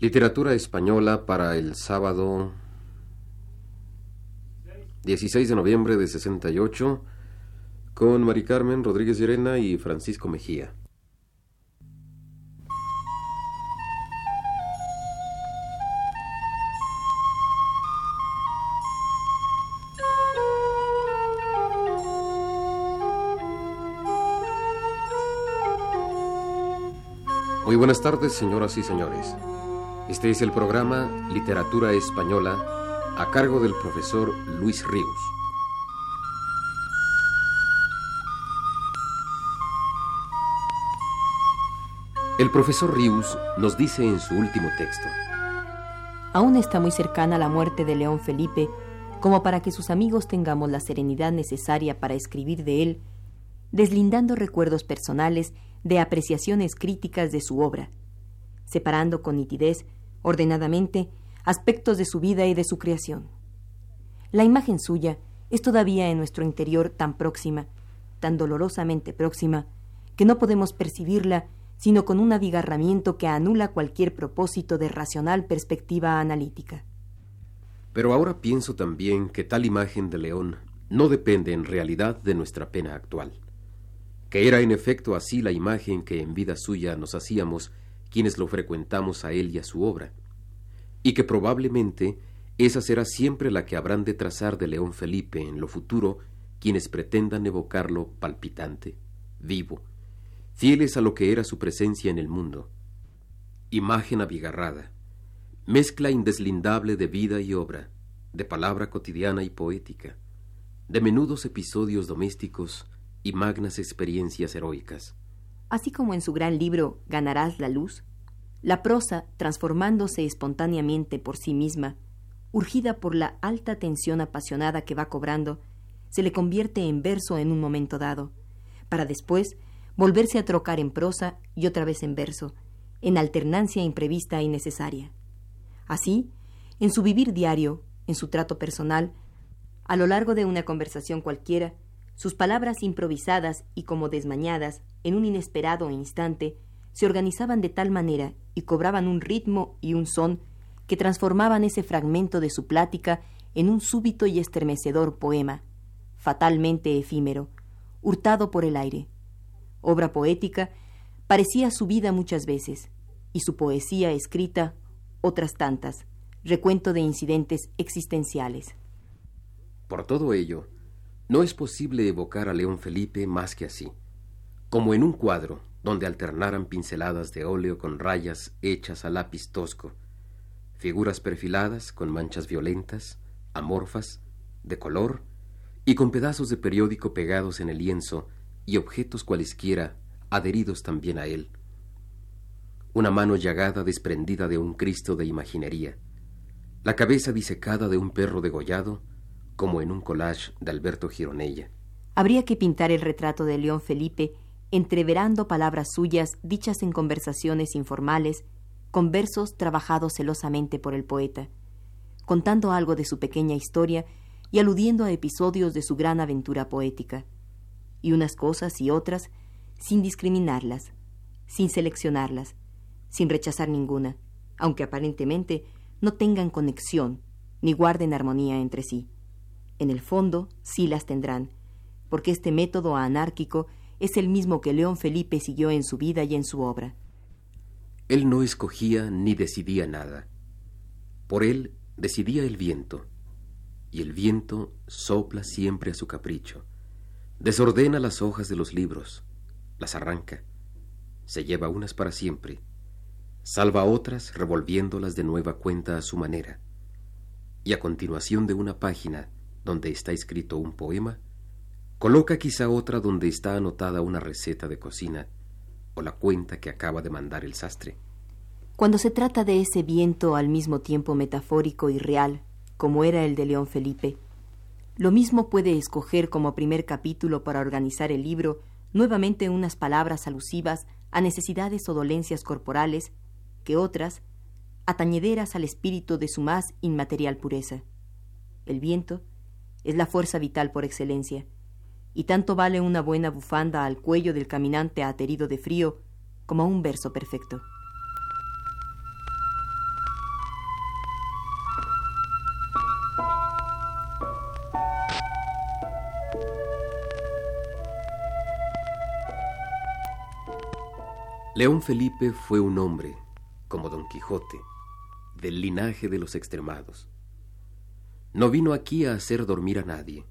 Literatura española para el sábado 16 de noviembre de 68 con Mari Carmen Rodríguez Llerena y Francisco Mejía. Muy buenas tardes, señoras y señores. Este es el programa Literatura Española a cargo del profesor Luis Ríos. El profesor Ríos nos dice en su último texto. Aún está muy cercana la muerte de León Felipe como para que sus amigos tengamos la serenidad necesaria para escribir de él, deslindando recuerdos personales de apreciaciones críticas de su obra, separando con nitidez, ordenadamente, aspectos de su vida y de su creación. La imagen suya es todavía en nuestro interior tan próxima, tan dolorosamente próxima, que no podemos percibirla sino con un abigarramiento que anula cualquier propósito de racional perspectiva analítica. Pero ahora pienso también que tal imagen de León no depende en realidad de nuestra pena actual que era en efecto así la imagen que en vida suya nos hacíamos quienes lo frecuentamos a él y a su obra, y que probablemente esa será siempre la que habrán de trazar de León Felipe en lo futuro quienes pretendan evocarlo palpitante, vivo, fieles a lo que era su presencia en el mundo. Imagen abigarrada, mezcla indeslindable de vida y obra, de palabra cotidiana y poética, de menudos episodios domésticos, y magnas experiencias heroicas. Así como en su gran libro Ganarás la luz, la prosa, transformándose espontáneamente por sí misma, urgida por la alta tensión apasionada que va cobrando, se le convierte en verso en un momento dado, para después volverse a trocar en prosa y otra vez en verso, en alternancia imprevista y necesaria. Así, en su vivir diario, en su trato personal, a lo largo de una conversación cualquiera, sus palabras improvisadas y como desmañadas, en un inesperado instante, se organizaban de tal manera y cobraban un ritmo y un son que transformaban ese fragmento de su plática en un súbito y estremecedor poema, fatalmente efímero, hurtado por el aire. Obra poética, parecía su vida muchas veces, y su poesía escrita otras tantas, recuento de incidentes existenciales. Por todo ello, no es posible evocar a León Felipe más que así, como en un cuadro donde alternaran pinceladas de óleo con rayas hechas a lápiz tosco, figuras perfiladas con manchas violentas, amorfas, de color, y con pedazos de periódico pegados en el lienzo y objetos cualesquiera adheridos también a él. Una mano llagada desprendida de un Cristo de imaginería, la cabeza disecada de un perro degollado, como en un collage de Alberto Gironella. Habría que pintar el retrato de León Felipe entreverando palabras suyas dichas en conversaciones informales, con versos trabajados celosamente por el poeta, contando algo de su pequeña historia y aludiendo a episodios de su gran aventura poética, y unas cosas y otras sin discriminarlas, sin seleccionarlas, sin rechazar ninguna, aunque aparentemente no tengan conexión ni guarden armonía entre sí. En el fondo, sí las tendrán, porque este método anárquico es el mismo que León Felipe siguió en su vida y en su obra. Él no escogía ni decidía nada. Por él decidía el viento, y el viento sopla siempre a su capricho. Desordena las hojas de los libros, las arranca, se lleva unas para siempre, salva otras revolviéndolas de nueva cuenta a su manera, y a continuación de una página donde está escrito un poema, coloca quizá otra donde está anotada una receta de cocina o la cuenta que acaba de mandar el sastre. Cuando se trata de ese viento al mismo tiempo metafórico y real, como era el de León Felipe, lo mismo puede escoger como primer capítulo para organizar el libro nuevamente unas palabras alusivas a necesidades o dolencias corporales que otras atañederas al espíritu de su más inmaterial pureza. El viento es la fuerza vital por excelencia, y tanto vale una buena bufanda al cuello del caminante aterido de frío como un verso perfecto. León Felipe fue un hombre, como Don Quijote, del linaje de los extremados. No vino aquí a hacer dormir a nadie.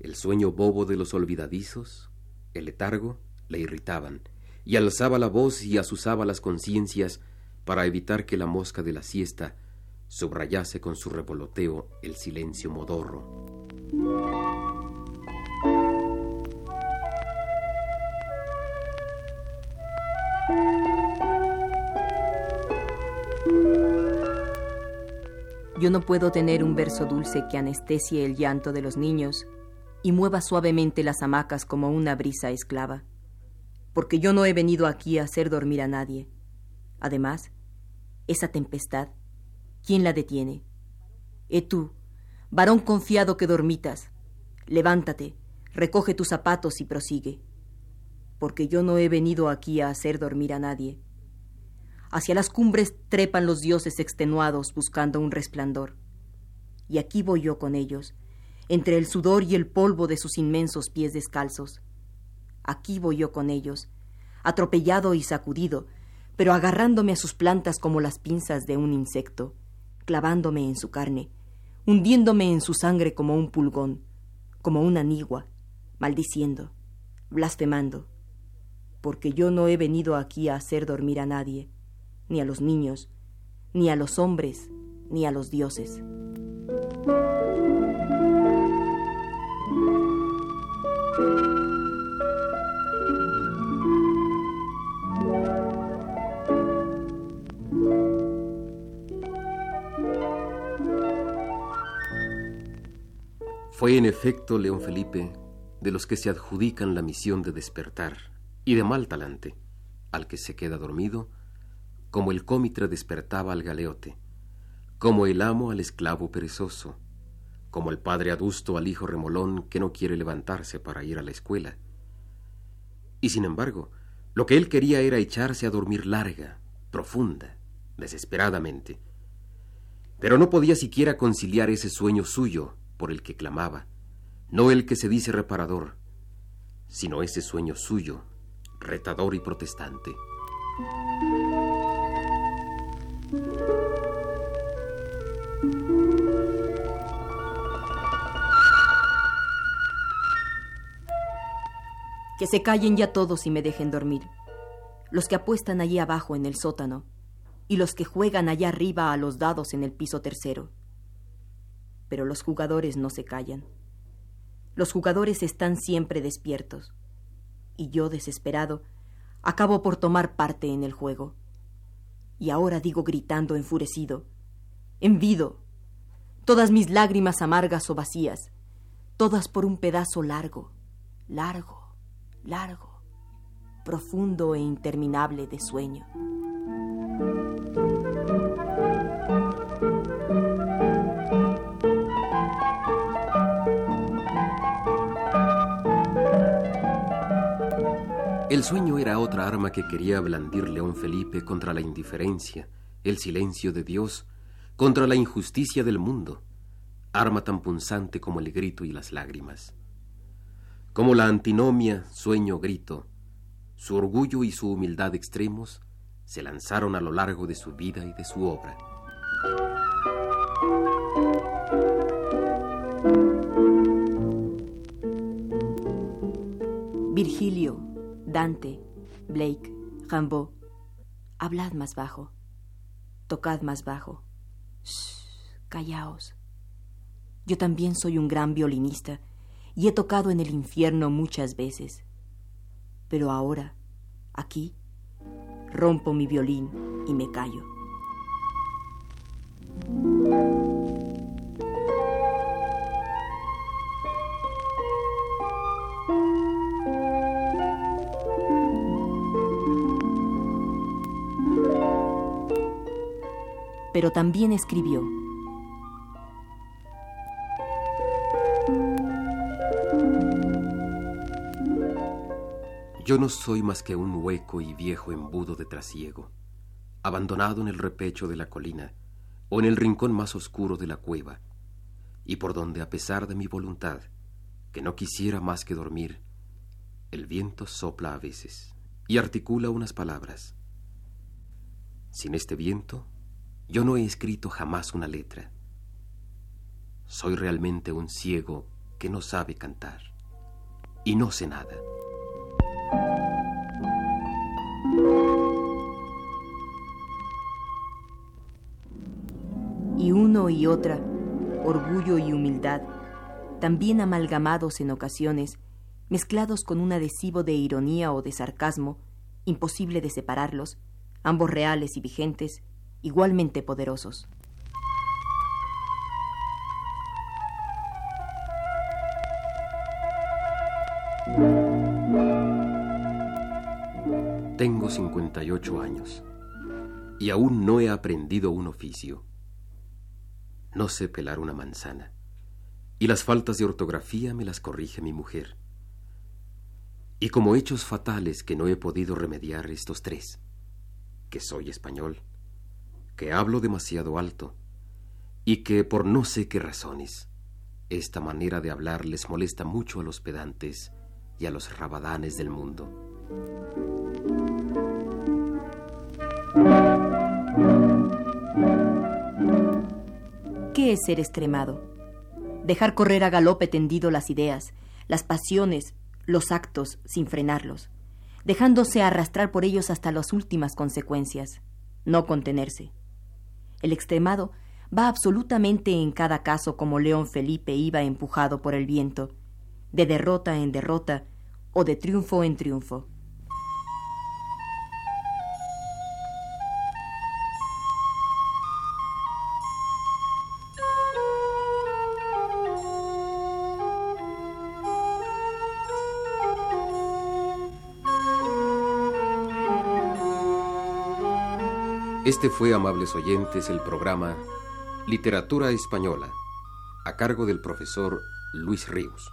El sueño bobo de los olvidadizos, el letargo, le irritaban, y alzaba la voz y asusaba las conciencias para evitar que la mosca de la siesta subrayase con su revoloteo el silencio modorro. Yo no puedo tener un verso dulce que anestesie el llanto de los niños y mueva suavemente las hamacas como una brisa esclava, porque yo no he venido aquí a hacer dormir a nadie. Además, esa tempestad, ¿quién la detiene? Eh tú, varón confiado que dormitas, levántate, recoge tus zapatos y prosigue, porque yo no he venido aquí a hacer dormir a nadie. Hacia las cumbres trepan los dioses extenuados buscando un resplandor. Y aquí voy yo con ellos, entre el sudor y el polvo de sus inmensos pies descalzos. Aquí voy yo con ellos, atropellado y sacudido, pero agarrándome a sus plantas como las pinzas de un insecto, clavándome en su carne, hundiéndome en su sangre como un pulgón, como una nigua, maldiciendo, blasfemando, porque yo no he venido aquí a hacer dormir a nadie, ni a los niños, ni a los hombres, ni a los dioses. Fue en efecto León Felipe de los que se adjudican la misión de despertar, y de mal talante, al que se queda dormido, como el cómitre despertaba al galeote, como el amo al esclavo perezoso, como el padre adusto al hijo remolón que no quiere levantarse para ir a la escuela. Y sin embargo, lo que él quería era echarse a dormir larga, profunda, desesperadamente. Pero no podía siquiera conciliar ese sueño suyo por el que clamaba, no el que se dice reparador, sino ese sueño suyo, retador y protestante. Que se callen ya todos y me dejen dormir. Los que apuestan allí abajo en el sótano y los que juegan allá arriba a los dados en el piso tercero. Pero los jugadores no se callan. Los jugadores están siempre despiertos. Y yo, desesperado, acabo por tomar parte en el juego. Y ahora digo gritando enfurecido, envido, todas mis lágrimas amargas o vacías, todas por un pedazo largo, largo, largo, profundo e interminable de sueño. El sueño era otra arma que quería blandir León Felipe contra la indiferencia, el silencio de Dios, contra la injusticia del mundo, arma tan punzante como el grito y las lágrimas. Como la antinomia, sueño, grito, su orgullo y su humildad extremos se lanzaron a lo largo de su vida y de su obra. Virgilio, Dante, Blake, Rimbaud, hablad más bajo, tocad más bajo. Shh, callaos. Yo también soy un gran violinista y he tocado en el infierno muchas veces. Pero ahora, aquí, rompo mi violín y me callo. Pero también escribió. Yo no soy más que un hueco y viejo embudo de trasiego, abandonado en el repecho de la colina o en el rincón más oscuro de la cueva, y por donde, a pesar de mi voluntad, que no quisiera más que dormir, el viento sopla a veces y articula unas palabras. Sin este viento, yo no he escrito jamás una letra. Soy realmente un ciego que no sabe cantar y no sé nada. Y uno y otra, orgullo y humildad, también amalgamados en ocasiones, mezclados con un adhesivo de ironía o de sarcasmo, imposible de separarlos, ambos reales y vigentes, igualmente poderosos. Tengo 58 años y aún no he aprendido un oficio. No sé pelar una manzana y las faltas de ortografía me las corrige mi mujer. Y como hechos fatales que no he podido remediar estos tres, que soy español, que hablo demasiado alto, y que por no sé qué razones, esta manera de hablar les molesta mucho a los pedantes y a los rabadanes del mundo. ¿Qué es ser extremado? Dejar correr a galope tendido las ideas, las pasiones, los actos sin frenarlos, dejándose arrastrar por ellos hasta las últimas consecuencias, no contenerse. El extremado va absolutamente en cada caso como León Felipe iba empujado por el viento, de derrota en derrota o de triunfo en triunfo. Este fue, amables oyentes, el programa Literatura Española, a cargo del profesor Luis Ríos.